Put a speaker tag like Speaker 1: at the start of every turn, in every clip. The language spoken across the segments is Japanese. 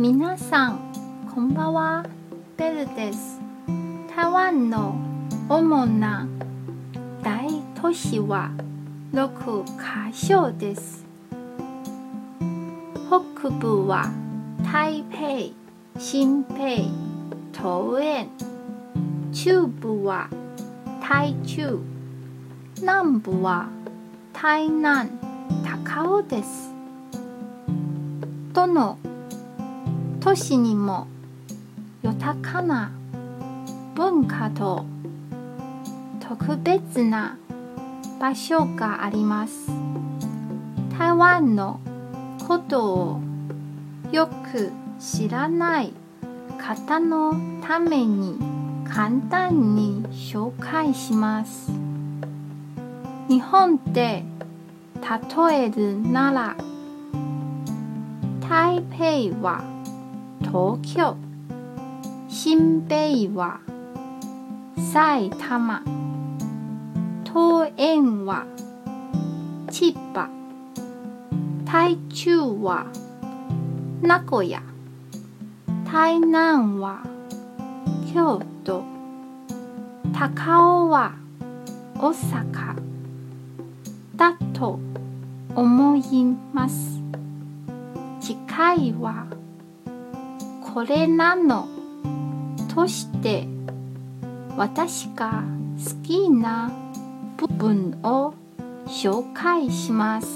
Speaker 1: 皆さんこんばんは。ベルです。台湾の主な大都市は6カ所です。北部は台北、新北、桃園。中部は台中。南部は台南、高尾です。どの都市にも豊かな文化と特別な場所があります。台湾のことをよく知らない方のために簡単に紹介します。日本で例えるなら台北は東京新北は埼玉桃園は千葉台中は名古屋台南は京都高尾は大阪だと思います次回はこれなのとして私が好きな部分を紹介します。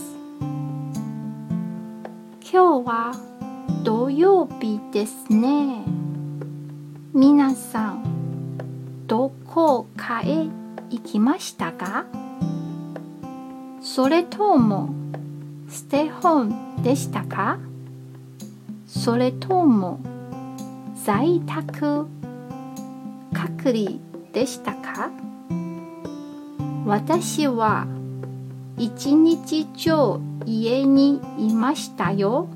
Speaker 1: 今日は土曜日ですね。皆さんどこかへ行きましたか？それともステホームでしたか？それとも在宅。隔離でしたか？私は一日中家にいましたよ。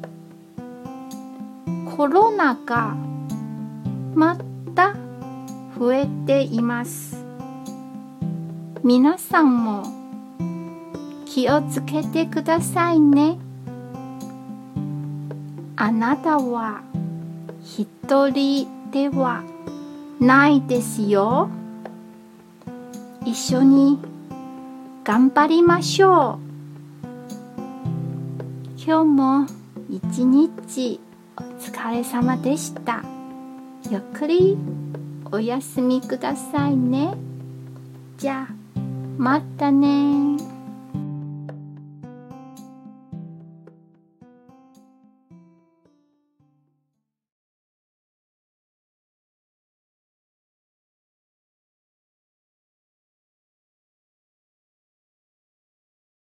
Speaker 1: コロナがまた増えています。皆さんも気をつけてくださいね。あなたは一人ではないですよ。一緒に頑張りましょう。今日も一日お疲れ様でした。ゆっくりお休みくださいね。じゃあまたね